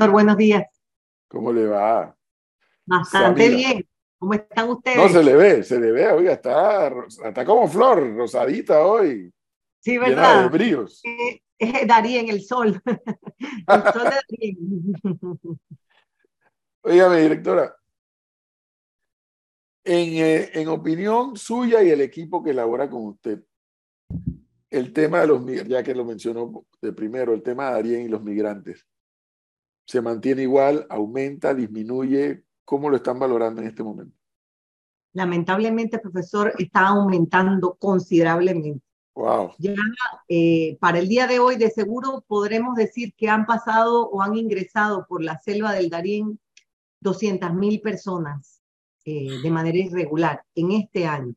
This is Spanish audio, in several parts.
Profesor, buenos días. ¿Cómo le va? Bastante bien. ¿Cómo están ustedes? No, se le ve, se le ve, oiga, está, está como flor, rosadita hoy. Sí, ¿verdad? De Darí en el sol. el sol de Darí. Oígame, directora, en, eh, en, opinión suya y el equipo que elabora con usted, el tema de los ya que lo mencionó de primero, el tema de Darien y los migrantes, ¿se mantiene igual, aumenta, disminuye? ¿Cómo lo están valorando en este momento? Lamentablemente, profesor, está aumentando considerablemente. Wow. Ya eh, para el día de hoy, de seguro podremos decir que han pasado o han ingresado por la selva del Darién 200 mil personas eh, de manera irregular en este año.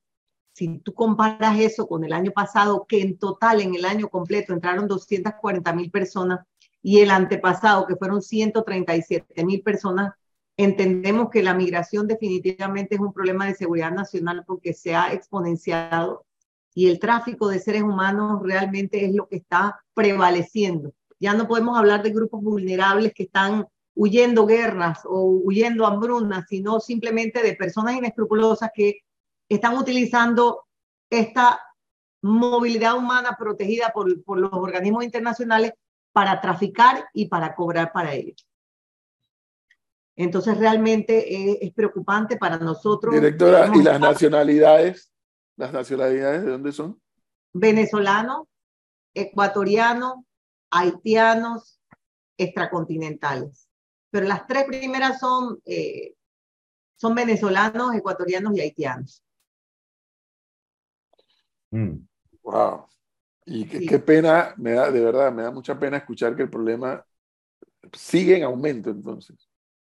Si tú comparas eso con el año pasado, que en total en el año completo entraron 240 mil personas, y el antepasado, que fueron 137 mil personas, entendemos que la migración definitivamente es un problema de seguridad nacional porque se ha exponenciado y el tráfico de seres humanos realmente es lo que está prevaleciendo. Ya no podemos hablar de grupos vulnerables que están huyendo guerras o huyendo hambrunas, sino simplemente de personas inescrupulosas que están utilizando esta movilidad humana protegida por, por los organismos internacionales para traficar y para cobrar para ellos. Entonces realmente es, preocupante para nosotros. Directora, ¿y las nacionalidades? ¿Las nacionalidades de dónde son? Venezolanos, ecuatorianos, haitianos, extracontinentales. Pero las tres primeras son, eh, son venezolanos, ecuatorianos y haitianos. Wow. Y qué, pena, me da, de verdad, me da mucha pena escuchar que el problema sigue en aumento entonces.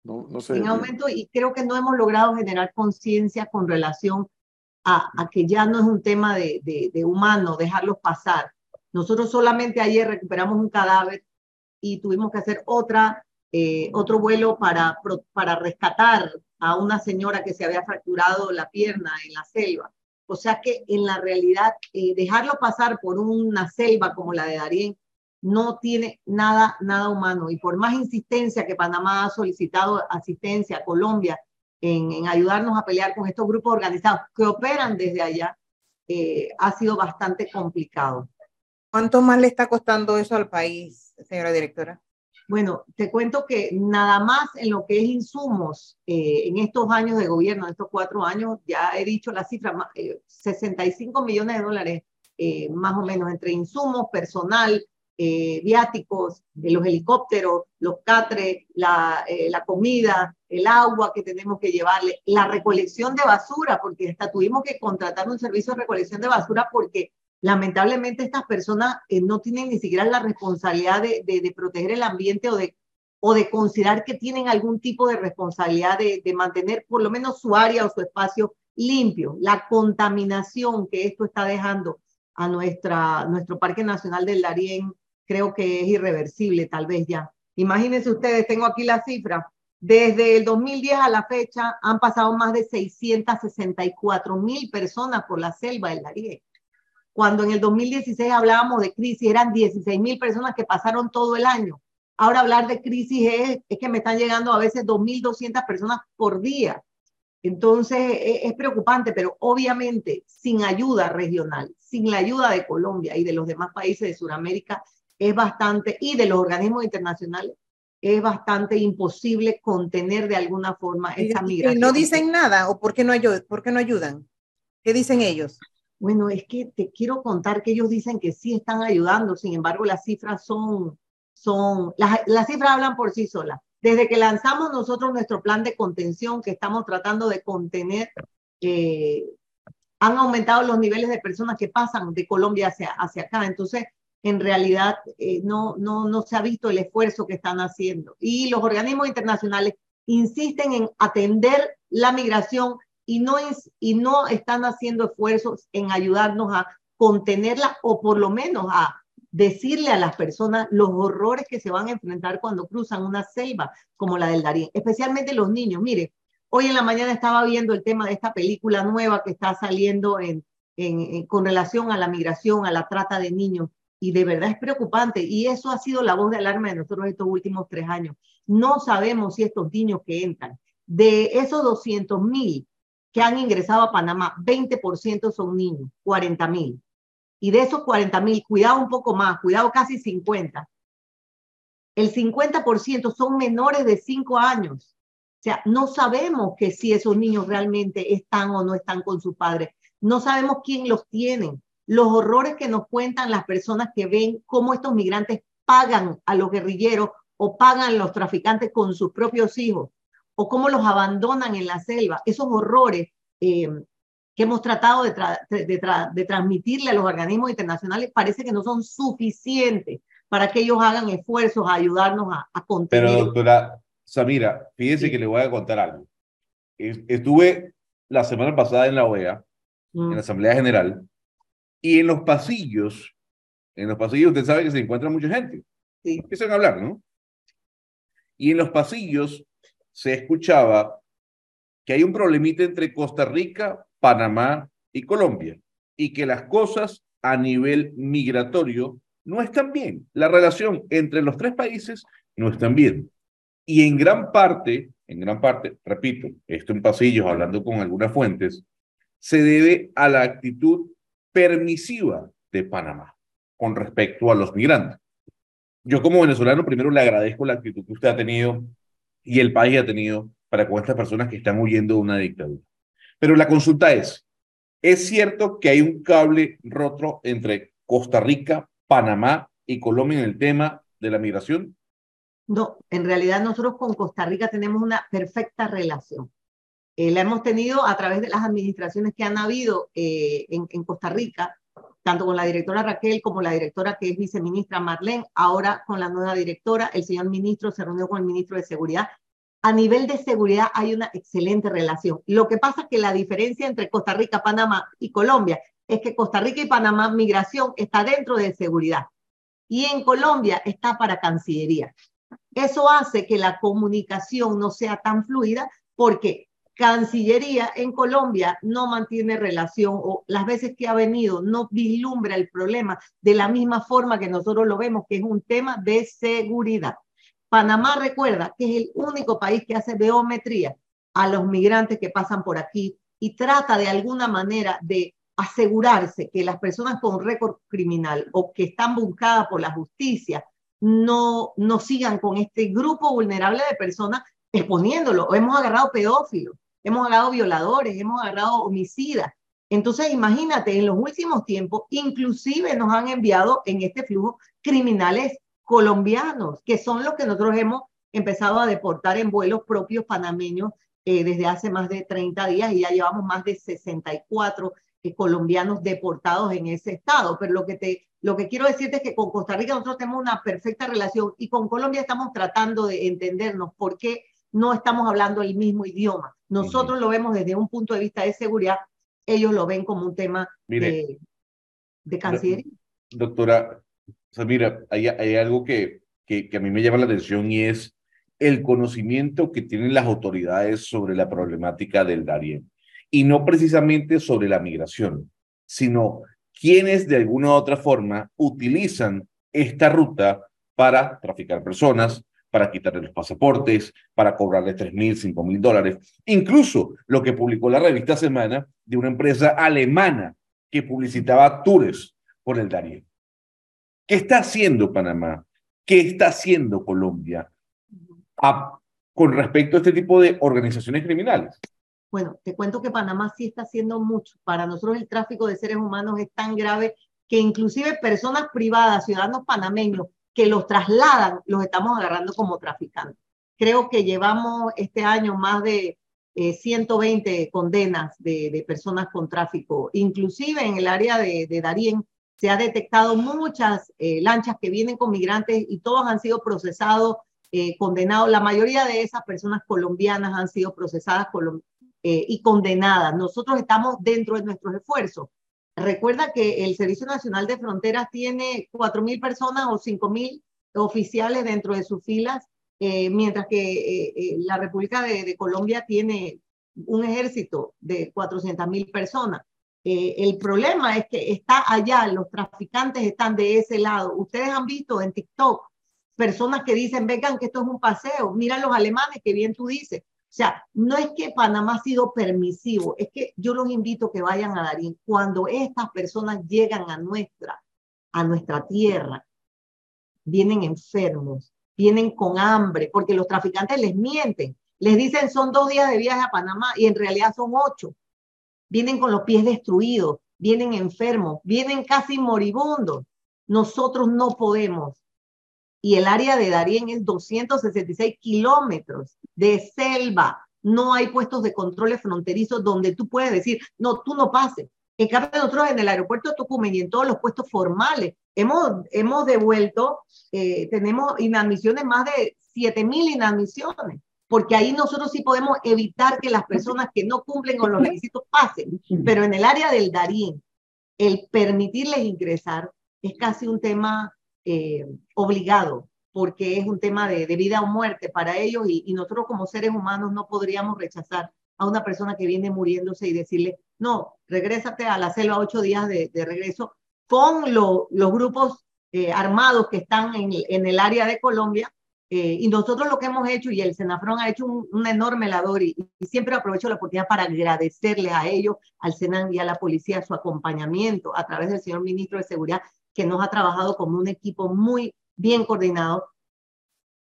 No, no en aumento y creo que no hemos logrado generar conciencia con relación a, a, que ya no es un tema de, de, de humano dejarlos pasar. Nosotros solamente ayer recuperamos un cadáver y tuvimos que hacer otra, eh, otro vuelo para, para rescatar a una señora que se había fracturado la pierna en la selva. O sea que en la realidad, eh, dejarlo pasar por una selva como la de Darién no tiene nada, nada humano. Y por más insistencia que Panamá ha solicitado asistencia a Colombia en, ayudarnos a pelear con estos grupos organizados que operan desde allá, eh, ha sido bastante complicado. ¿Cuánto más le está costando eso al país, señora directora? Bueno, te cuento que nada más en lo que es insumos, eh, en estos años de gobierno, en estos cuatro años, ya he dicho la cifra, 65 eh, millones de dólares eh, más o menos entre insumos, personal, viáticos, los helicópteros, los catres, la, la comida, el agua que tenemos que llevarle, la recolección de basura, porque hasta tuvimos que contratar un servicio de recolección de basura porque lamentablemente estas personas eh, no tienen ni siquiera la responsabilidad de, proteger el ambiente o de, considerar que tienen algún tipo de responsabilidad de, mantener por lo menos su área o su espacio limpio. La contaminación que esto está dejando a nuestro Parque Nacional del Darién creo que es irreversible, tal vez ya. Imagínense ustedes, tengo aquí la cifra. Desde el 2010 a la fecha han pasado más de 664 mil personas por la selva del Darién cuando en el 2016 hablábamos de crisis, eran 16 mil personas que pasaron todo el año. Ahora hablar de crisis es, es que me están llegando a veces 2.200 personas por día. Entonces es, es, preocupante, pero obviamente sin ayuda regional, sin la ayuda de Colombia y de los demás países de Sudamérica, es bastante, y de los organismos internacionales, es bastante imposible contener de alguna forma esa migración. ¿Y no dicen nada o por qué no, ayudan? ¿Por qué no ayudan? ¿Qué dicen ellos? Bueno, es que te quiero contar que ellos dicen que sí están ayudando, sin embargo las cifras son, son, las, las cifras hablan por sí solas. Desde que lanzamos nosotros nuestro plan de contención, que estamos tratando de contener, eh, han aumentado los niveles de personas que pasan de Colombia hacia, hacia acá. Entonces, en realidad eh, no, no, no se ha visto el esfuerzo que están haciendo. Y los organismos internacionales insisten en atender la migración y no, es, y no están haciendo esfuerzos en ayudarnos a contenerla o por lo menos a decirle a las personas los horrores que se van a enfrentar cuando cruzan una selva como la del Darién, especialmente los niños. Mire, hoy en la mañana estaba viendo el tema de esta película nueva que está saliendo en, en, con relación a la migración, a la trata de niños, y de verdad es preocupante. Y eso ha sido la voz de alarma de nosotros estos últimos tres años. No sabemos si estos niños que entran, de esos 200 mil que han ingresado a Panamá, 20% son niños, 40 mil. Y de esos 40 mil, cuidado un poco más, cuidado casi 50. El 50% son menores de 5 años. O sea, no sabemos que si esos niños realmente están o no están con sus padres. No sabemos quién los tiene. Los horrores que nos cuentan las personas que ven cómo estos migrantes pagan a los guerrilleros o pagan a los traficantes con sus propios hijos o cómo los abandonan en la selva, esos horrores eh, que hemos tratado de, de, transmitirle a los organismos internacionales, parece que no son suficientes para que ellos hagan esfuerzos a ayudarnos a, a contener. Pero doctora Samira, fíjese que le voy a contar algo. Estuve la semana pasada en la OEA, en la mm. Asamblea General, y en los pasillos, en los pasillos usted sabe que se encuentra mucha gente. Sí. Empiezan a hablar, ¿no? Y en los pasillos se escuchaba que hay un problemita entre Costa Rica, Panamá y Colombia, y que las cosas a nivel migratorio no están bien. La relación entre los tres países no están bien. Y en gran parte, en gran parte, repito, esto en pasillos, hablando con algunas fuentes, se debe a la actitud permisiva de Panamá con respecto a los migrantes. Yo como venezolano primero le agradezco la actitud que usted ha tenido y el país ha tenido para con estas personas que están huyendo de una dictadura. Pero la consulta es, ¿es cierto que hay un cable roto entre Costa Rica, Panamá y Colombia en el tema de la migración? No, en realidad nosotros con Costa Rica tenemos una perfecta relación. Eh, la hemos tenido a través de las administraciones que han habido eh, en, en, Costa Rica, tanto con la directora Raquel como la directora que es viceministra Marlene, ahora con la nueva directora, el señor ministro se reunió con el ministro de Seguridad. A nivel de seguridad hay una excelente relación. Lo que pasa es que la diferencia entre Costa Rica, Panamá y Colombia es que Costa Rica y Panamá migración está dentro de seguridad y en Colombia está para Cancillería. Eso hace que la comunicación no sea tan fluida porque Cancillería en Colombia no mantiene relación o las veces que ha venido no vislumbra el problema de la misma forma que nosotros lo vemos, que es un tema de seguridad. Panamá recuerda que es el único país que hace biometría a los migrantes que pasan por aquí y trata de alguna manera de asegurarse que las personas con récord criminal o que están buscadas por la justicia no, no sigan con este grupo vulnerable de personas exponiéndolo. Hemos agarrado pedófilos, hemos agarrado violadores, hemos agarrado homicidas. Entonces, imagínate, en los últimos tiempos, inclusive nos han enviado en este flujo criminales colombianos, que son los que nosotros hemos empezado a deportar en vuelos propios panameños eh, desde hace más de 30 días y ya llevamos más de 64 eh, colombianos deportados en ese estado. Pero lo que, te, lo que quiero decirte es que con Costa Rica nosotros tenemos una perfecta relación y con Colombia estamos tratando de entendernos por qué no estamos hablando el mismo idioma. Nosotros lo vemos desde un punto de vista de seguridad, ellos lo ven como un tema de, de cancillería. Doctora, mira, hay, hay algo que, que, que a mí me llama la atención y es el conocimiento que tienen las autoridades sobre la problemática del Darién y no precisamente sobre la migración, sino quienes de alguna u otra forma utilizan esta ruta para traficar personas, para quitarle los pasaportes, para cobrarle tres mil, cinco mil dólares. Incluso lo que publicó la revista Semana de una empresa alemana que publicitaba tours por el Darién. ¿Qué está haciendo Panamá? ¿Qué está haciendo Colombia con respecto a este tipo de organizaciones criminales? Bueno, te cuento que Panamá sí está haciendo mucho. Para nosotros el tráfico de seres humanos es tan grave que inclusive personas privadas, ciudadanos panameños, que los trasladan, los estamos agarrando como traficantes. Creo que llevamos este año más de 120 eh, condenas de, personas con tráfico. Inclusive en el área de, de Darién se ha detectado muchas eh, lanchas que vienen con migrantes y todos han sido procesados, eh, condenados. La mayoría de esas personas colombianas han sido procesadas eh, y condenadas. Nosotros estamos dentro de nuestros esfuerzos. Recuerda que el Servicio Nacional de Fronteras tiene 4.000 personas o 5.000 oficiales dentro de sus filas, eh, mientras que eh, la República de, Colombia tiene un ejército de 400.000 personas. Eh, el problema es que está allá, los traficantes están de ese lado. Ustedes han visto en TikTok personas que dicen, vengan, que esto es un paseo. Mira los alemanes, que bien tú dices. Sea, no es que Panamá ha sido permisivo, es que yo los invito a que vayan a Darín. Cuando estas personas llegan a nuestra, a nuestra tierra, vienen enfermos, vienen con hambre, porque los traficantes les mienten. Les dicen son dos días de viaje a Panamá y en realidad son ocho. Vienen con los pies destruidos, vienen enfermos, vienen casi moribundos. Nosotros no podemos. Y el área de Darién es 266 kilómetros de selva. No hay puestos de control fronterizos donde tú puedes decir, no, tú no pases. En cambio, nosotros en el aeropuerto de Tucumán y en todos los puestos formales hemos, hemos devuelto, eh, tenemos inadmisiones, más de 7.000 inadmisiones, porque ahí nosotros sí podemos evitar que las personas que no cumplen con los requisitos pasen. Pero en el área del Darín, el permitirles ingresar es casi un tema eh, obligado, porque es un tema de, vida o muerte para ellos y, nosotros como seres humanos no podríamos rechazar a una persona que viene muriéndose y decirle, no, regrésate a la selva ocho días de, regreso con los grupos eh, armados que están en, el área de Colombia. Eh, y nosotros lo que hemos hecho, y el Senafrón ha hecho un, enorme labor, y, siempre aprovecho la oportunidad para agradecerle a ellos, al Senan y a la policía, su acompañamiento a través del señor ministro de Seguridad, que nos ha trabajado como un equipo muy bien coordinado.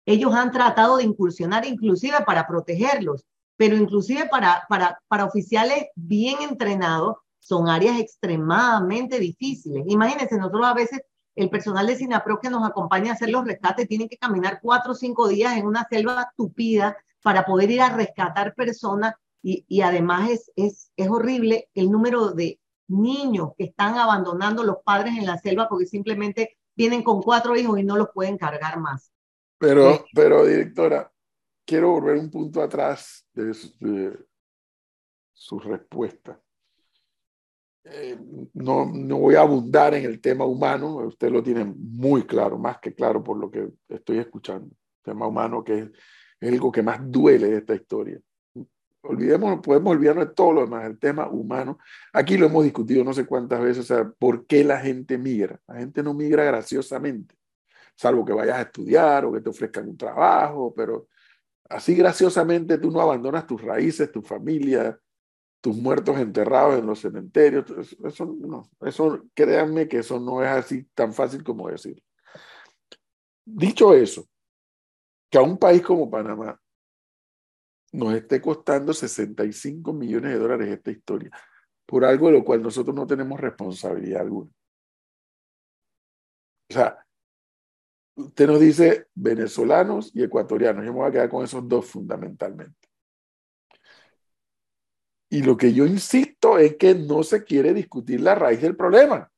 Ellos han tratado de incursionar inclusive para protegerlos pero inclusive para, para, para oficiales bien entrenados, son áreas extremadamente difíciles. Imagínense, nosotros a veces, el personal de Sinapro que nos acompaña a hacer los rescates, tienen que caminar cuatro o cinco días en una selva tupida para poder ir a rescatar personas y, y además es, es, es horrible el número de niños que están abandonando los padres en la selva porque simplemente vienen con cuatro hijos y no los pueden cargar más. Pero, pero directora, quiero volver un punto atrás de, su respuesta. Eh, no, no voy a abundar en el tema humano, usted lo tiene muy claro, más que claro por lo que estoy escuchando. El tema humano que es, es algo que más duele de esta historia. Olvidemos, podemos olvidarnos de todo lo demás, el tema humano. Aquí lo hemos discutido no sé cuántas veces, o sea, ¿por qué la gente migra? La gente no migra graciosamente, salvo que vayas a estudiar o que te ofrezcan un trabajo, pero Así graciosamente tú no abandonas tus raíces, tu familia, tus muertos enterrados en los cementerios. Eso, no, eso créanme que eso no es así tan fácil como decir. Dicho eso, que a un país como Panamá nos esté costando 65 millones de dólares esta historia, por algo de lo cual nosotros no tenemos responsabilidad alguna. O sea, Usted nos dice venezolanos y ecuatorianos. Yo me voy a quedar con esos dos fundamentalmente. Y lo que yo insisto es que no se quiere discutir la raíz del problema.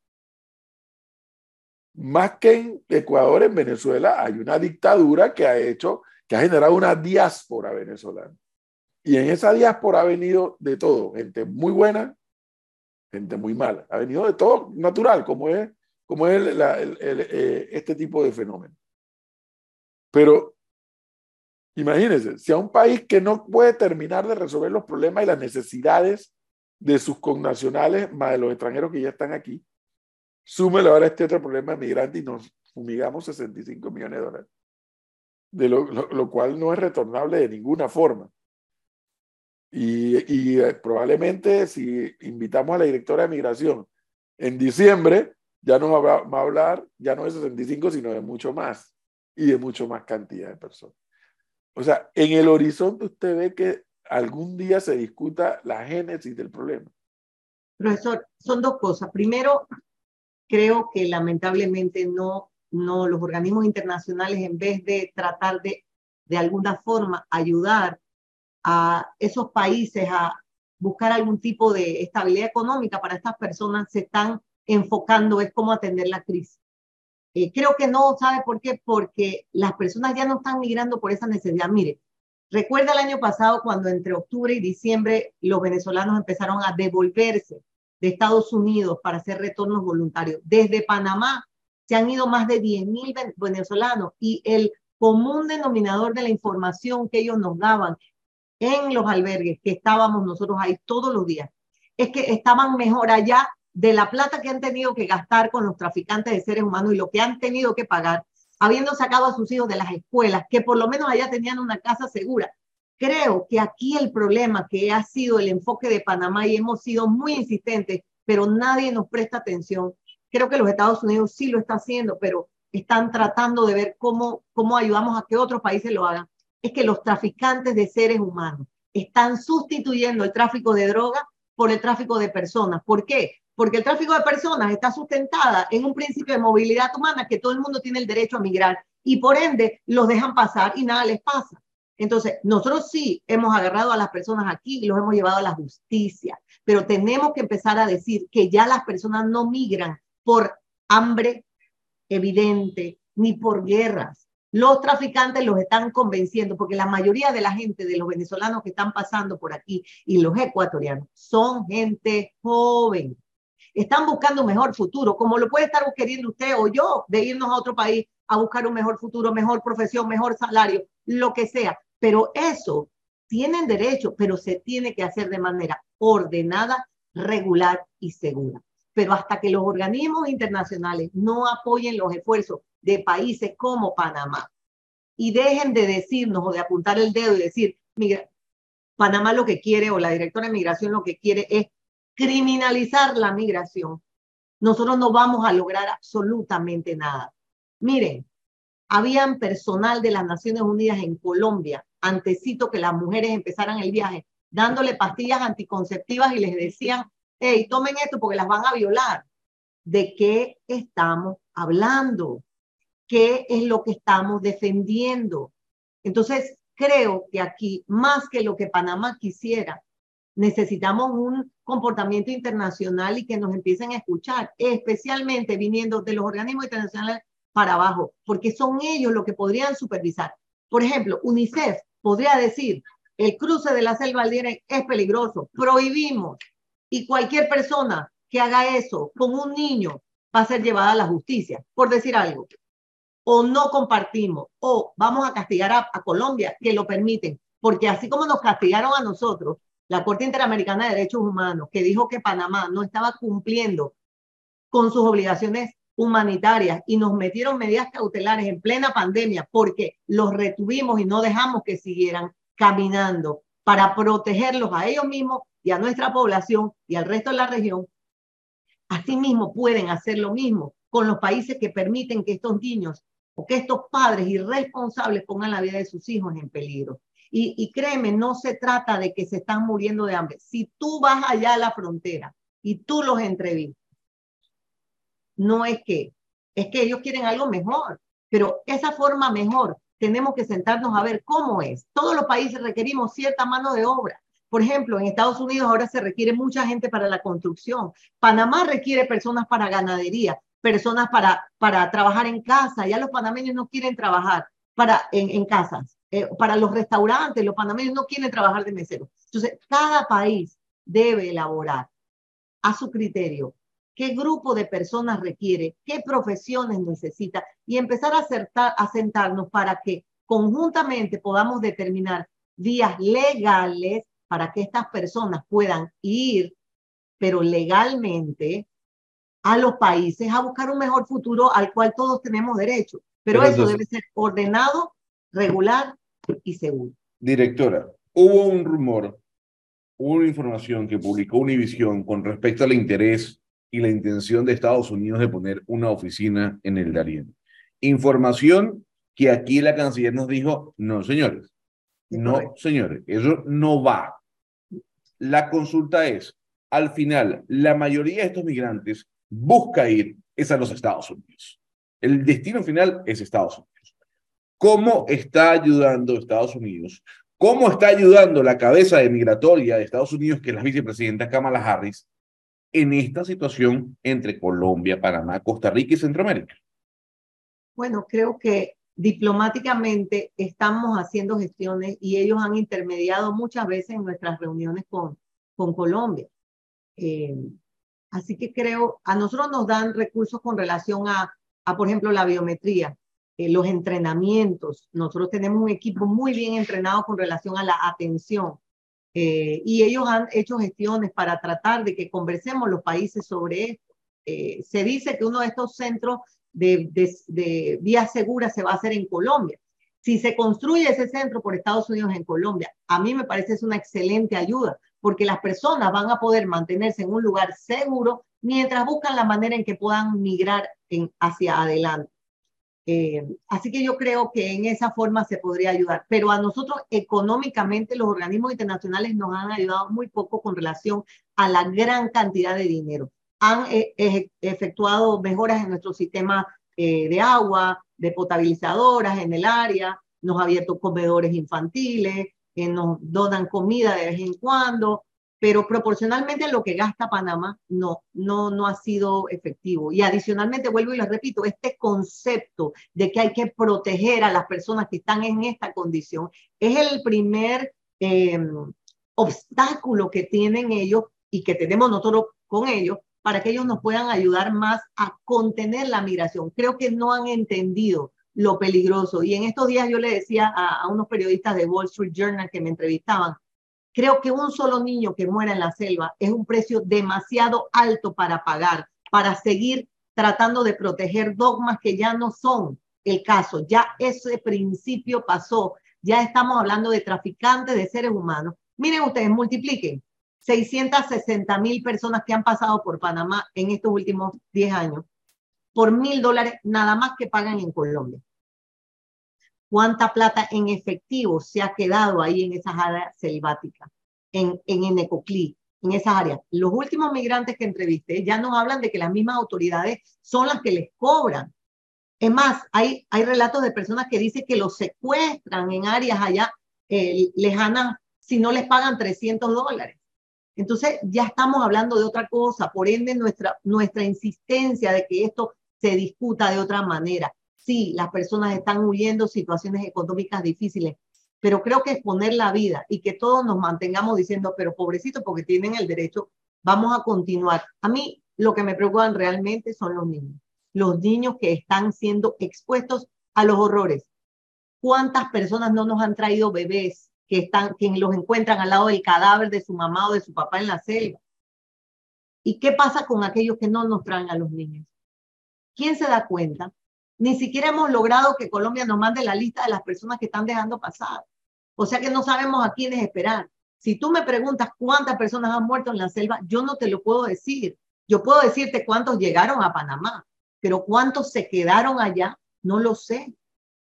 Más que en Ecuador, en Venezuela, hay una dictadura que ha hecho, que ha generado una diáspora venezolana. Y en esa diáspora ha venido de todo, gente muy buena, gente muy mala. Ha venido de todo natural, como es como es eh, este tipo de fenómeno. Pero imagínense, si a un país que no puede terminar de resolver los problemas y las necesidades de sus connacionales, más de los extranjeros que ya están aquí, súmele ahora este otro problema de migrantes y nos fumigamos 65 millones de dólares, de lo, cual no es retornable de ninguna forma. Y, y, eh, probablemente si invitamos a la directora de migración en diciembre, ya no va, a hablar ya no de 65, sino de mucho más y de mucho más cantidad de personas. O sea, en el horizonte usted ve que algún día se discuta la génesis del problema. Profesor, son dos cosas. Primero, creo que lamentablemente no, no los organismos internacionales, en vez de tratar de, de alguna forma, ayudar a esos países a buscar algún tipo de estabilidad económica para estas personas, se están enfocando es cómo atender la crisis. Eh, creo que no, ¿sabe por qué? Porque las personas ya no están migrando por esa necesidad. Mire, recuerda el año pasado cuando entre octubre y diciembre los venezolanos empezaron a devolverse de Estados Unidos para hacer retornos voluntarios. Desde Panamá se han ido más de 10.000 venezolanos y el común denominador de la información que ellos nos daban en los albergues, que estábamos nosotros ahí todos los días, es que estaban mejor allá de la plata que han tenido que gastar con los traficantes de seres humanos y lo que han tenido que pagar, habiendo sacado a sus hijos de las escuelas, que por lo menos allá tenían una casa segura. Creo que aquí el problema que ha sido el enfoque de Panamá y hemos sido muy insistentes, pero nadie nos presta atención. Creo que los Estados Unidos sí lo está haciendo, pero están tratando de ver cómo, cómo ayudamos a que otros países lo hagan. Es que los traficantes de seres humanos están sustituyendo el tráfico de drogas por el tráfico de personas. ¿Por qué? Porque el tráfico de personas está sustentada en un principio de movilidad humana que todo el mundo tiene el derecho a migrar y por ende los dejan pasar y nada les pasa. Entonces, nosotros sí hemos agarrado a las personas aquí y los hemos llevado a la justicia, pero tenemos que empezar a decir que ya las personas no migran por hambre evidente ni por guerras, los traficantes los están convenciendo, porque la mayoría de la gente, de los venezolanos que están pasando por aquí y los ecuatorianos, son gente joven. Están buscando un mejor futuro, como lo puede estar queriendo usted o yo, de irnos a otro país a buscar un mejor futuro, mejor profesión, mejor salario, lo que sea. Pero eso tienen derecho, pero se tiene que hacer de manera ordenada, regular y segura. Pero hasta que los organismos internacionales no apoyen los esfuerzos de países como Panamá y dejen de decirnos o de apuntar el dedo y decir, Panamá lo que quiere o la directora de migración lo que quiere es criminalizar la migración, nosotros no vamos a lograr absolutamente nada. Miren, habían personal de las Naciones Unidas en Colombia, antecito que las mujeres empezaran el viaje, dándole pastillas anticonceptivas y les decían, hey, tomen esto porque las van a violar. ¿De qué estamos hablando? qué es lo que estamos defendiendo. Entonces, creo que aquí, más que lo que Panamá quisiera, necesitamos un comportamiento internacional y que nos empiecen a escuchar, especialmente viniendo de los organismos internacionales para abajo, porque son ellos los que podrían supervisar. Por ejemplo, UNICEF podría decir, el cruce de la selva al es peligroso, prohibimos, y cualquier persona que haga eso con un niño va a ser llevada a la justicia, por decir algo o no compartimos o vamos a castigar a, Colombia que lo permiten, porque así como nos castigaron a nosotros, la Corte Interamericana de Derechos Humanos, que dijo que Panamá no estaba cumpliendo con sus obligaciones humanitarias y nos metieron medidas cautelares en plena pandemia porque los retuvimos y no dejamos que siguieran caminando para protegerlos a ellos mismos y a nuestra población y al resto de la región. Asimismo pueden hacer lo mismo con los países que permiten que estos niños o que estos padres irresponsables pongan la vida de sus hijos en peligro. Y, y, créeme, no se trata de que se están muriendo de hambre. Si tú vas allá a la frontera y tú los entrevistas, no es que, es que ellos quieren algo mejor, pero esa forma mejor tenemos que sentarnos a ver cómo es. Todos los países requerimos cierta mano de obra. Por ejemplo, en Estados Unidos ahora se requiere mucha gente para la construcción. Panamá requiere personas para ganadería personas para, para trabajar en casa. Ya los panameños no quieren trabajar para, en, en casas. Eh, para los restaurantes, los panameños no quieren trabajar de mesero. Entonces, cada país debe elaborar a su criterio qué grupo de personas requiere, qué profesiones necesita y empezar a, acertar, a sentarnos para que conjuntamente podamos determinar vías legales para que estas personas puedan ir, pero legalmente, a los países a buscar un mejor futuro al cual todos tenemos derecho. Pero, eso debe ser ordenado, regular y seguro. Directora, hubo un rumor, una información que publicó Univision con respecto al interés y la intención de Estados Unidos de poner una oficina en el Darién. Información que aquí la canciller nos dijo, no, señores, no, señores, eso no va. La consulta es, al final, la mayoría de estos migrantes busca ir es a los Estados Unidos. El destino final es Estados Unidos. ¿Cómo está ayudando Estados Unidos? ¿Cómo está ayudando la cabeza de migratoria de Estados Unidos, que es la vicepresidenta Kamala Harris, en esta situación entre Colombia, Panamá, Costa Rica y Centroamérica? Bueno, creo que diplomáticamente estamos haciendo gestiones y ellos han intermediado muchas veces en nuestras reuniones con, con Colombia. Eh, Así que creo, a nosotros nos dan recursos con relación a, a por ejemplo, la biometría, eh, los entrenamientos. Nosotros tenemos un equipo muy bien entrenado con relación a la atención. eh, y ellos han hecho gestiones para tratar de que conversemos los países sobre esto. Se dice que uno de estos centros de, de, de vías seguras se va a hacer en Colombia. Si se construye ese centro por Estados Unidos en Colombia, a mí me parece es una excelente ayuda, porque las personas van a poder mantenerse en un lugar seguro mientras buscan la manera en que puedan migrar en, hacia adelante. Eh, así que yo creo que en esa forma se podría ayudar, pero a nosotros económicamente los organismos internacionales nos han ayudado muy poco con relación a la gran cantidad de dinero. Han eh, efectuado mejoras en nuestro sistema eh, de agua, de potabilizadoras en el área, nos ha abierto comedores infantiles, nos donan comida de vez en cuando, pero proporcionalmente lo que gasta Panamá no, no, no ha sido efectivo. Y adicionalmente, vuelvo y lo repito, este concepto de que hay que proteger a las personas que están en esta condición es el primer em, obstáculo que tienen ellos y que tenemos nosotros con ellos para que ellos nos puedan ayudar más a contener la migración. Creo que no han entendido lo peligroso. Y en estos días yo le decía a, a unos periodistas de Wall Street Journal que me entrevistaban, Creo que un solo niño que muera en la selva es un precio demasiado alto para pagar, para seguir tratando de proteger dogmas que ya no son el caso. Ya ese principio pasó. Ya estamos hablando de traficantes de seres humanos. Miren ustedes, multipliquen 660 mil personas que han pasado por Panamá en estos últimos 10 años por mil dólares nada más que pagan en Colombia cuánta plata en efectivo se ha quedado ahí en esas áreas selváticas, en, en Enecoclí, en esas áreas. Los últimos migrantes que entrevisté ya nos hablan de que las mismas autoridades son las que les cobran. Es más, hay, hay relatos de personas que dicen que los secuestran en áreas allá eh, lejanas si no les pagan 300 dólares. Entonces ya estamos hablando de otra cosa, por ende nuestra, nuestra insistencia de que esto se discuta de otra manera sí, las personas están huyendo situaciones económicas difíciles, pero creo que es poner la vida y que todos nos mantengamos diciendo, pero pobrecito, porque tienen el derecho, vamos a continuar. A mí lo que me preocupan realmente son los niños, los niños que están siendo expuestos a los horrores. ¿Cuántas personas no nos han traído bebés que, están, que los encuentran al lado del cadáver de su mamá o de su papá en la selva? ¿Y qué pasa con aquellos que no nos traen a los niños? ¿Quién se da cuenta? Ni siquiera hemos logrado que Colombia nos mande la lista de las personas que están dejando pasar. O sea que no sabemos a quiénes esperar. Si tú me preguntas cuántas personas han muerto en la selva, yo no te lo puedo decir. Yo puedo decirte cuántos llegaron a Panamá, pero cuántos se quedaron allá, no lo sé.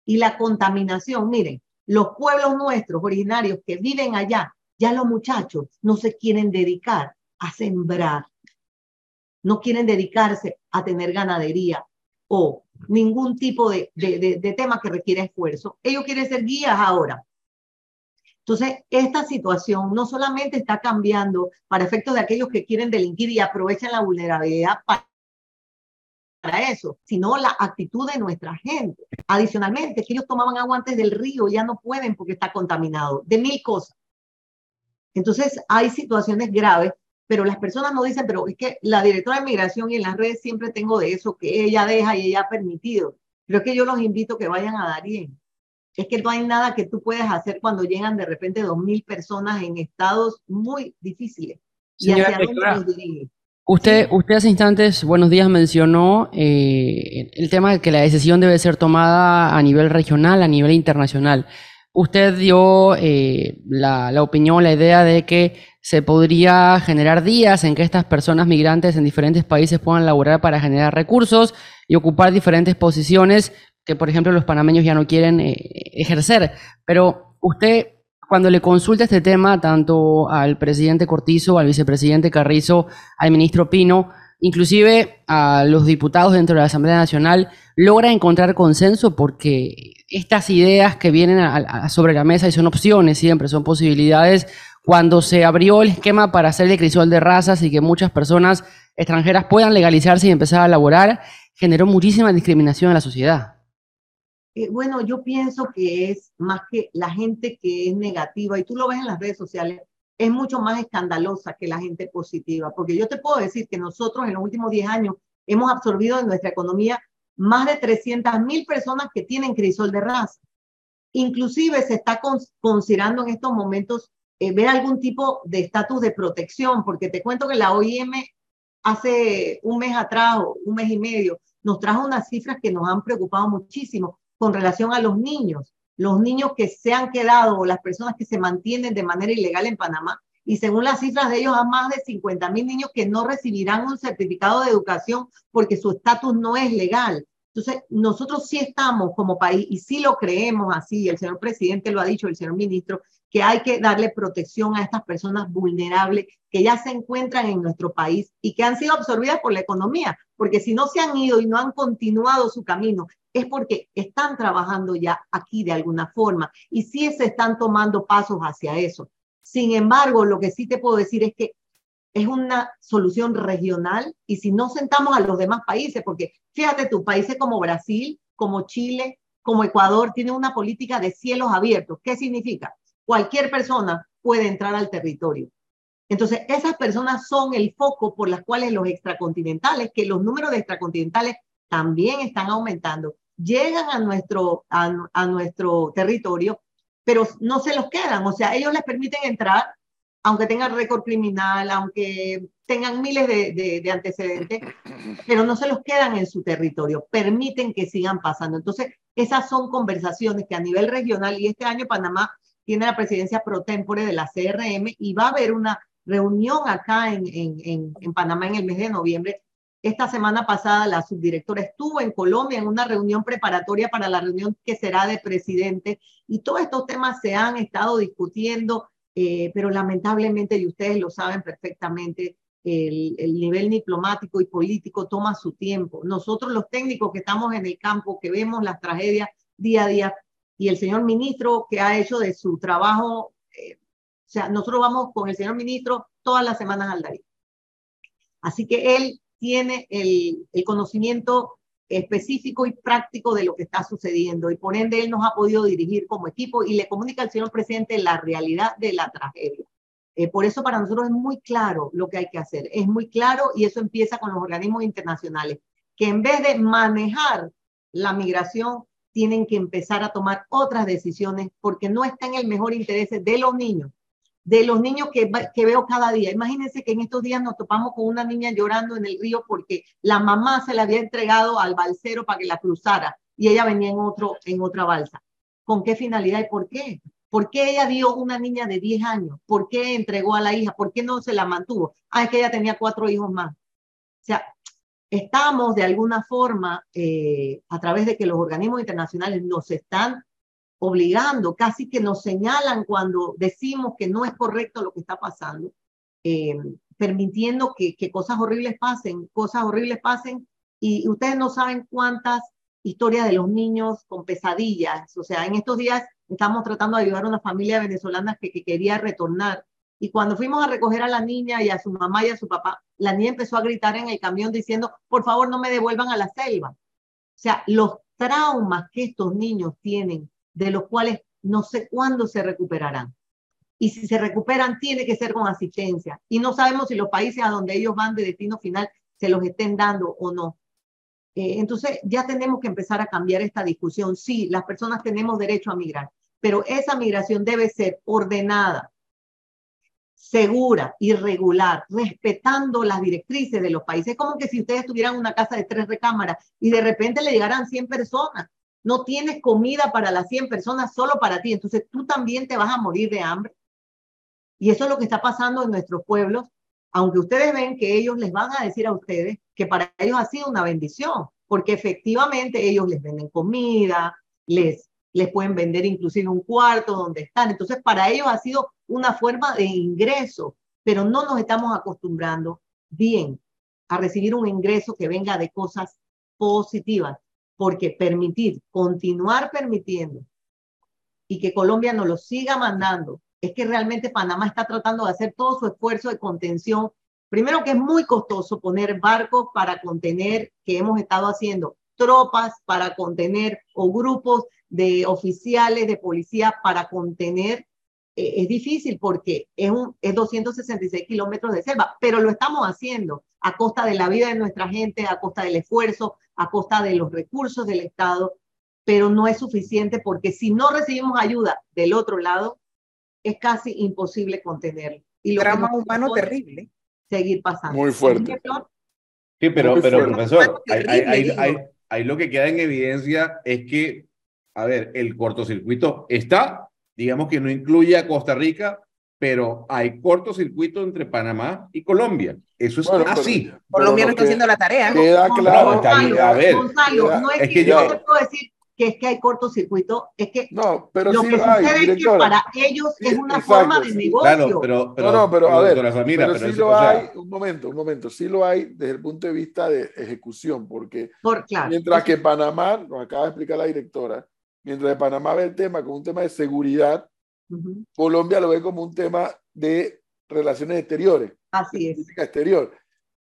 Y la contaminación, miren, los pueblos nuestros originarios que viven allá, ya los muchachos no se quieren dedicar a sembrar, no quieren dedicarse a tener ganadería o ningún tipo de, de, tema que requiere esfuerzo. Ellos quieren ser guías ahora. Entonces, esta situación no solamente está cambiando para efectos de aquellos que quieren delinquir y aprovechan la vulnerabilidad para, para eso, sino la actitud de nuestra gente. Adicionalmente, que ellos tomaban agua antes del río, ya no pueden porque está contaminado, de mil cosas. Entonces, hay situaciones graves pero las personas no dicen, pero es que la directora de migración y en las redes siempre tengo de eso, que ella deja y ella ha permitido. Pero es que yo los invito a que vayan a Darien. Es que no hay nada que tú puedas hacer cuando llegan de repente dos mil personas en estados muy difíciles. Señora Usted, usted hace instantes, buenos días, mencionó eh, el tema de que la decisión debe ser tomada a nivel regional, a nivel internacional. Usted dio eh, la, la opinión, la idea de que se podría generar días en que estas personas migrantes en diferentes países puedan laborar para generar recursos y ocupar diferentes posiciones que, por ejemplo, los panameños ya no quieren eh, ejercer. Pero usted, cuando le consulta este tema, tanto al presidente Cortizo, al vicepresidente Carrizo, al ministro Pino, inclusive a los diputados dentro de la Asamblea Nacional, logra encontrar consenso porque estas ideas que vienen sobre la mesa y son opciones siempre, son posibilidades, cuando se abrió el esquema para hacer el crisol de razas y que muchas personas extranjeras puedan legalizarse y empezar a laborar, generó muchísima discriminación en la sociedad. Eh, bueno, yo pienso que es más que la gente que es negativa, y tú lo ves en las redes sociales, es mucho más escandalosa que la gente positiva, porque yo te puedo decir que nosotros en los últimos 10 años hemos absorbido en nuestra economía más de 300 mil personas que tienen crisol de raza. Inclusive se está considerando en estos momentos eh, ver algún tipo de estatus de protección, porque te cuento que la OIM hace un mes atrás o un mes y medio nos trajo unas cifras que nos han preocupado muchísimo con relación a los niños, los niños que se han quedado o las personas que se mantienen de manera ilegal en Panamá. Y según las cifras de ellos, hay más de 50 mil niños que no recibirán un certificado de educación porque su estatus no es legal. Entonces, nosotros sí estamos como país y sí lo creemos así, el señor presidente lo ha dicho, el señor ministro, que hay que darle protección a estas personas vulnerables que ya se encuentran en nuestro país y que han sido absorbidas por la economía, porque si no se han ido y no han continuado su camino, es porque están trabajando ya aquí de alguna forma y sí se están tomando pasos hacia eso. Sin embargo, lo que sí te puedo decir es que es una solución regional y si no sentamos a los demás países, porque fíjate, tus países como Brasil, como Chile, como Ecuador, tienen una política de cielos abiertos. ¿Qué significa? cualquier persona puede entrar al territorio. Entonces, esas personas son el foco por las cuales los extracontinentales, que los números de extracontinentales también están aumentando, llegan a nuestro, a, nuestro territorio, pero no se los quedan. O sea, ellos les permiten entrar, aunque tengan récord criminal, aunque tengan miles de, de, antecedentes, pero no se los quedan en su territorio, permiten que sigan pasando. Entonces, esas son conversaciones que a nivel regional, y este año Panamá tiene la presidencia pro tempore de la CRM y va a haber una reunión acá en, en, en, Panamá en el mes de noviembre. Esta semana pasada la subdirectora estuvo en Colombia en una reunión preparatoria para la reunión que será de presidente y todos estos temas se han estado discutiendo, eh, pero lamentablemente, y ustedes lo saben perfectamente, el, el, nivel diplomático y político toma su tiempo. Nosotros los técnicos que estamos en el campo, que vemos las tragedias día a día, y el señor ministro que ha hecho de su trabajo, eh, o sea, nosotros vamos con el señor ministro todas las semanas al Darío. Así que él tiene el, conocimiento específico y práctico de lo que está sucediendo y por ende él nos ha podido dirigir como equipo y le comunica al señor presidente la realidad de la tragedia. Eh, por eso para nosotros es muy claro lo que hay que hacer, es muy claro y eso empieza con los organismos internacionales, que en vez de manejar la migración, tienen que empezar a tomar otras decisiones porque no está en el mejor interés de los niños, de los niños que, que veo cada día. Imagínense que en estos días nos topamos con una niña llorando en el río porque la mamá se la había entregado al balsero para que la cruzara y ella venía en, otro, en otra balsa. ¿Con qué finalidad y por qué? ¿Por qué ella dio una niña de 10 años? ¿Por qué entregó a la hija? ¿Por qué no se la mantuvo? Ah, es que ella tenía cuatro hijos más. O sea, estamos de alguna forma, eh, a través de que los organismos internacionales nos están obligando, casi que nos señalan cuando decimos que no es correcto lo que está pasando, eh, permitiendo que, que, cosas horribles pasen, cosas horribles pasen, y ustedes no saben cuántas historias de los niños con pesadillas, o sea, en estos días estamos tratando de ayudar a una familia venezolana que, que quería retornar y cuando fuimos a recoger a la niña y a su mamá y a su papá, la niña empezó a gritar en el camión diciendo, por favor, no me devuelvan a la selva. O sea, los traumas que estos niños tienen, de los cuales no sé cuándo se recuperarán. Y si se recuperan, tiene que ser con asistencia. Y no sabemos si los países a donde ellos van de destino final se los estén dando o no. Eh, entonces, ya tenemos que empezar a cambiar esta discusión. Sí, las personas tenemos derecho a migrar, pero esa migración debe ser ordenada, segura y regular, respetando las directrices de los países. Es como que si ustedes tuvieran una casa de tres recámaras y de repente le llegaran 100 personas, no tienes comida para las 100 personas, solo para ti. Entonces tú también te vas a morir de hambre. Y eso es lo que está pasando en nuestros pueblos, aunque ustedes ven que ellos les van a decir a ustedes que para ellos ha sido una bendición, porque efectivamente ellos les venden comida, les les pueden vender inclusive un cuarto donde están. Entonces, para ellos ha sido una forma de ingreso, pero no nos estamos acostumbrando bien a recibir un ingreso que venga de cosas positivas, porque permitir, continuar permitiendo y que Colombia nos lo siga mandando, es que realmente Panamá está tratando de hacer todo su esfuerzo de contención. Primero que es muy costoso poner barcos para contener, que hemos estado haciendo, tropas para contener o grupos de oficiales de policía para contener eh, es difícil porque es, un, es 266 kilómetros de selva, pero lo estamos haciendo a costa de la vida de nuestra gente, a costa del esfuerzo, a costa de los recursos del Estado, pero no es suficiente porque si no recibimos ayuda del otro lado, es casi imposible contenerlo. Y lo Drama humano terrible. Seguir pasando. Muy fuerte. Sí, pero, pero profesor, ahí lo que queda en evidencia es que, a ver, el cortocircuito está, digamos que no incluye a Costa Rica, pero hay cortocircuito entre Panamá y Colombia. Eso es así. Colombia no está haciendo la tarea. Queda claro. a ver, Gonzalo, no es, que, yo, te puedo decir que es que hay cortocircuito, es que no, pero lo sí que hay, sucede es que para ellos es una forma de negocio. Claro, pero, pero, no, no, pero a ver, Samira, pero, sí lo hay, un momento, un momento, sí lo hay desde el punto de vista de ejecución, porque Por, claro, mientras que Panamá, nos acaba de explicar la directora, mientras que Panamá ve el tema como un tema de seguridad, Colombia lo ve como un tema de relaciones exteriores. Así es. Política exterior.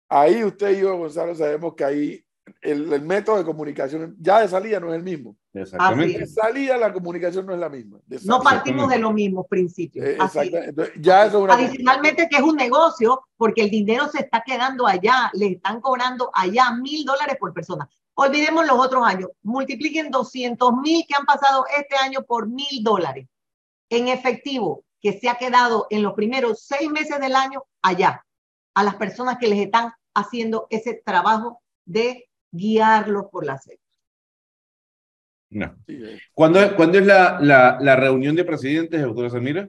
Ahí usted y yo, Gonzalo, sabemos que ahí el, el, método de comunicación ya de salida no es el mismo. Exactamente. De salida la comunicación no es la misma. No partimos de los mismos principios. Eh, exactamente. ya eso una Adicionalmente que es un negocio porque el dinero se está quedando allá, le están cobrando allá mil dólares por persona. Olvidemos los otros años, multipliquen 200 mil que han pasado este año por mil dólares en efectivo que se ha quedado en los primeros seis meses del año allá, a las personas que les están haciendo ese trabajo de guiarlos por la sede. No. ¿Cuándo, es la, la, la, reunión de presidentes, doctora Samira?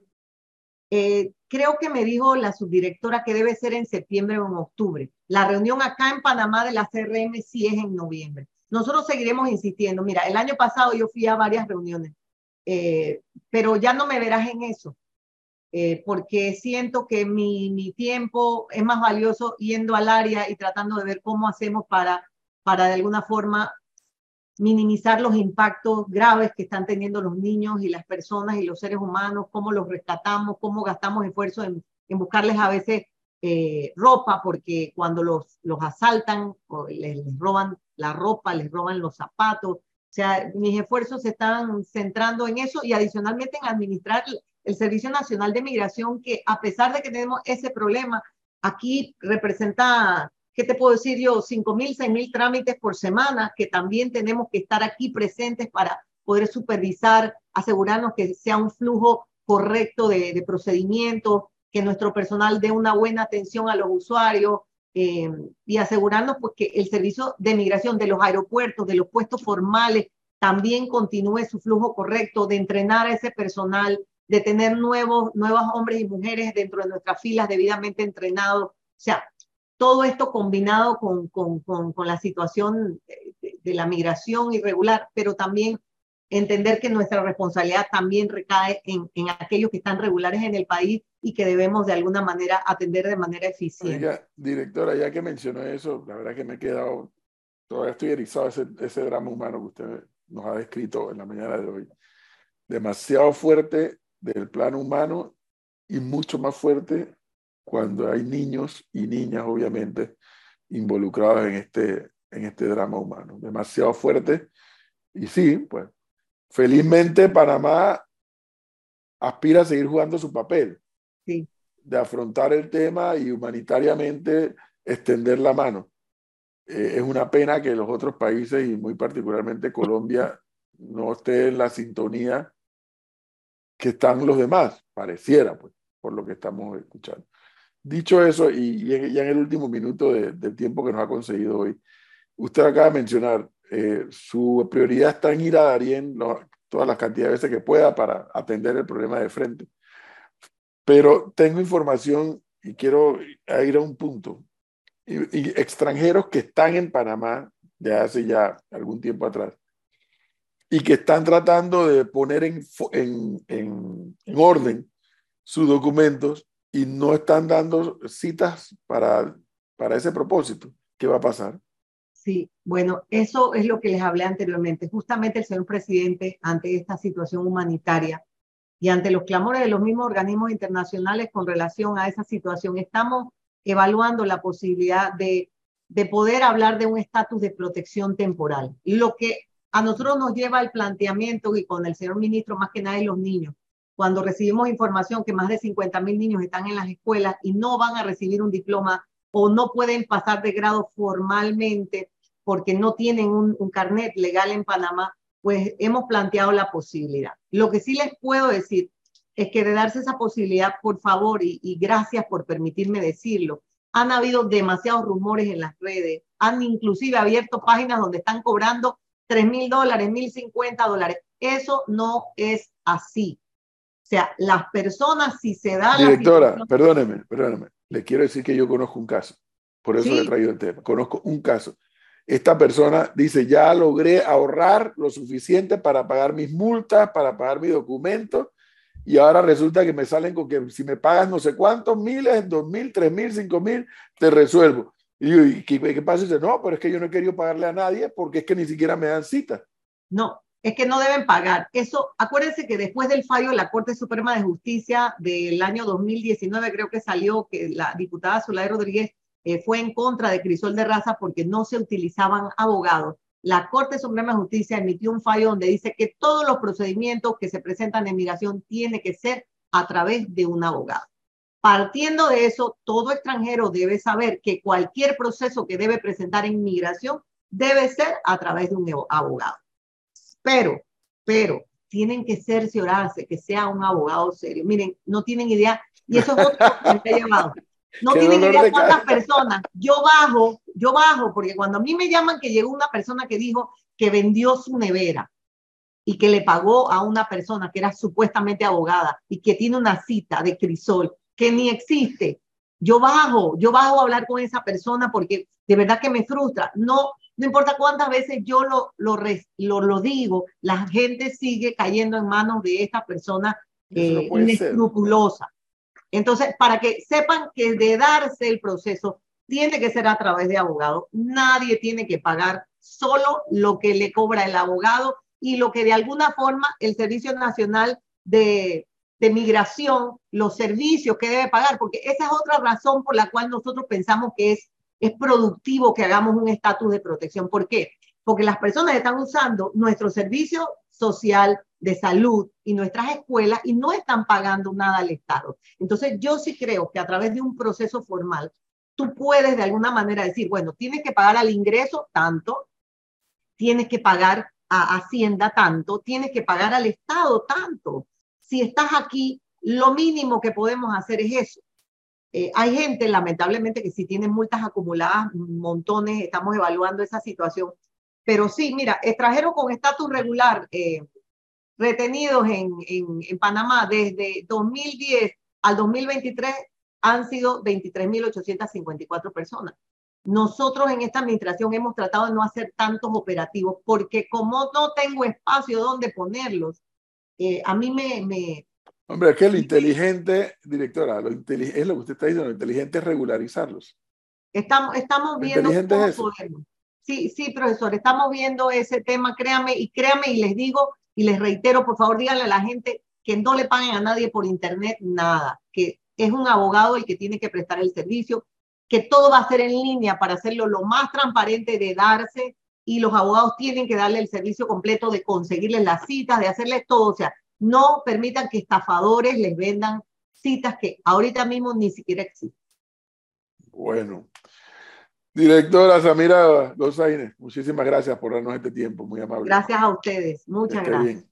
Eh, creo que me dijo la subdirectora que debe ser en septiembre o en octubre. La reunión acá en Panamá de la CRM sí es en noviembre. Nosotros seguiremos insistiendo. Mira, el año pasado yo fui a varias reuniones, eh, pero ya no me verás en eso, eh, porque siento que mi, mi tiempo es más valioso yendo al área y tratando de ver cómo hacemos para para de alguna forma minimizar los impactos graves que están teniendo los niños y las personas y los seres humanos, cómo los rescatamos, cómo gastamos esfuerzo en, buscarles a veces eh, ropa, porque cuando los, los asaltan, les, roban la ropa, les roban los zapatos. Sea, mis esfuerzos se están centrando en eso y adicionalmente en administrar el Servicio Nacional de Migración, que a pesar de que tenemos ese problema, aquí representa ¿qué te puedo decir yo? 5 mil, 6 mil trámites por semana que también tenemos que estar aquí presentes para poder supervisar, asegurarnos que sea un flujo correcto de, de procedimientos, que nuestro personal dé una buena atención a los usuarios eh, y asegurarnos pues, que el servicio de migración de los aeropuertos, de los puestos formales, también continúe su flujo correcto, de entrenar a ese personal, de tener nuevos, nuevos hombres y mujeres dentro de nuestras filas debidamente entrenados. O sea, todo esto combinado con, con, con, la situación de, la migración irregular, pero también entender que nuestra responsabilidad también recae en, en, aquellos que están regulares en el país y que debemos de alguna manera atender de manera eficiente. Oiga, directora, ya que mencionó eso, la verdad que me he quedado, todavía estoy erizado ese, ese drama humano que usted nos ha descrito en la mañana de hoy. Demasiado fuerte del plano humano y mucho más fuerte cuando hay niños y niñas, obviamente, involucrados en este, en este drama humano. Demasiado fuerte. Y sí, pues, felizmente Panamá aspira a seguir jugando su papel. Sí. De afrontar el tema y humanitariamente extender la mano. Eh, es una pena que los otros países, y muy particularmente Colombia, no esté en la sintonía que están los demás, pareciera, pues, por lo que estamos escuchando. Dicho eso, y ya en el último minuto del tiempo que nos ha conseguido hoy, usted acaba de mencionar, eh, su prioridad está en ir a Darien todas las cantidades de veces que pueda para atender el problema de frente. Pero tengo información y quiero ir a un punto. Y, extranjeros que están en Panamá de hace ya algún tiempo atrás y que están tratando de poner en, en, en, en orden sus documentos y no están dando citas para, para ese propósito. ¿Qué va a pasar? Sí, bueno, eso es lo que les hablé anteriormente. Justamente el señor presidente, ante esta situación humanitaria y ante los clamores de los mismos organismos internacionales con relación a esa situación, estamos evaluando la posibilidad de, de poder hablar de un estatus de protección temporal. Lo que a nosotros nos lleva al planteamiento y con el señor ministro, más que nada, y los niños, cuando recibimos información que más de 50 mil niños están en las escuelas y no van a recibir un diploma o no pueden pasar de grado formalmente porque no tienen un, carnet legal en Panamá, pues hemos planteado la posibilidad. Lo que sí les puedo decir es que de darse esa posibilidad, por favor, y, y gracias por permitirme decirlo, han habido demasiados rumores en las redes, han inclusive abierto páginas donde están cobrando 3 mil dólares, mil 50 dólares. Eso no es así. O sea, las personas, si se dan... Directora, perdóneme, perdóneme. Le quiero decir que yo conozco un caso. Por eso le he traído el tema. Conozco un caso. Esta persona dice, ya logré ahorrar lo suficiente para pagar mis multas, para pagar mi documento, y ahora resulta que me salen con que si me pagas no sé cuántos miles, dos mil, tres mil, cinco mil, te resuelvo. Y ¿y qué, qué pasa? dice, no, pero es que yo no he querido pagarle a nadie porque es que ni siquiera me dan cita. No, es que no deben pagar. Eso, acuérdense que después del fallo de la Corte Suprema de Justicia del año 2019, creo que salió que la diputada Zulay Rodríguez eh, fue en contra de Crisol de Raza porque no se utilizaban abogados. La Corte Suprema de Justicia emitió un fallo donde dice que todos los procedimientos que se presentan en migración tiene que ser a través de un abogado. Partiendo de eso, todo extranjero debe saber que cualquier proceso que debe presentar en migración debe ser a través de un abogado. Pero, pero, tienen que cerciorarse que sea un abogado serio. Miren, no tienen idea, y eso es otro que he llamado. No tienen idea cuántas personas. Yo bajo, yo bajo, porque cuando a mí me llaman que llegó una persona que dijo que vendió su nevera y que le pagó a una persona que era supuestamente abogada y que tiene una cita de crisol que ni existe. Yo bajo, yo bajo a hablar con esa persona porque de verdad que me frustra. No, no importa cuántas veces yo lo, lo, lo, digo, la gente sigue cayendo en manos de esta persona eh, inescrupulosa. Entonces, para que sepan que de darse el proceso tiene que ser a través de abogado, nadie tiene que pagar solo lo que le cobra el abogado y lo que de alguna forma el Servicio Nacional de, Migración, los servicios que debe pagar, porque esa es otra razón por la cual nosotros pensamos que es es productivo que hagamos un estatus de protección. ¿Por qué? Porque las personas están usando nuestro servicio social de salud y nuestras escuelas y no están pagando nada al Estado. Entonces, yo sí creo que a través de un proceso formal, tú puedes de alguna manera decir, bueno, tienes que pagar al ingreso tanto, tienes que pagar a Hacienda tanto, tienes que pagar al Estado tanto. Si estás aquí, lo mínimo que podemos hacer es eso. Eh, hay gente, lamentablemente, que sí tiene multas acumuladas, montones, estamos evaluando esa situación. Pero sí, mira, extranjeros con estatus regular eh, retenidos en, en, en, Panamá desde 2010 al 2023 han sido 23.854 personas. Nosotros en esta administración hemos tratado de no hacer tantos operativos porque como no tengo espacio donde ponerlos, eh, a mí me, me, Hombre, es que lo inteligente, directora, lo es lo que usted está diciendo, lo inteligente es regularizarlos. Estamos, estamos viendo cómo podemos. Sí, sí, profesor, estamos viendo ese tema, créame, y créame, y les digo, y les reitero, por favor, díganle a la gente que no le paguen a nadie por internet nada, que es un abogado el que tiene que prestar el servicio, que todo va a ser en línea para hacerlo lo más transparente de darse, y los abogados tienen que darle el servicio completo de conseguirles las citas, de hacerles todo, o sea, no permitan que estafadores les vendan citas que ahorita mismo ni siquiera existen. Bueno. Directora Samira Lozaine, muchísimas gracias por darnos este tiempo, muy amable. Gracias a ustedes, muchas gracias.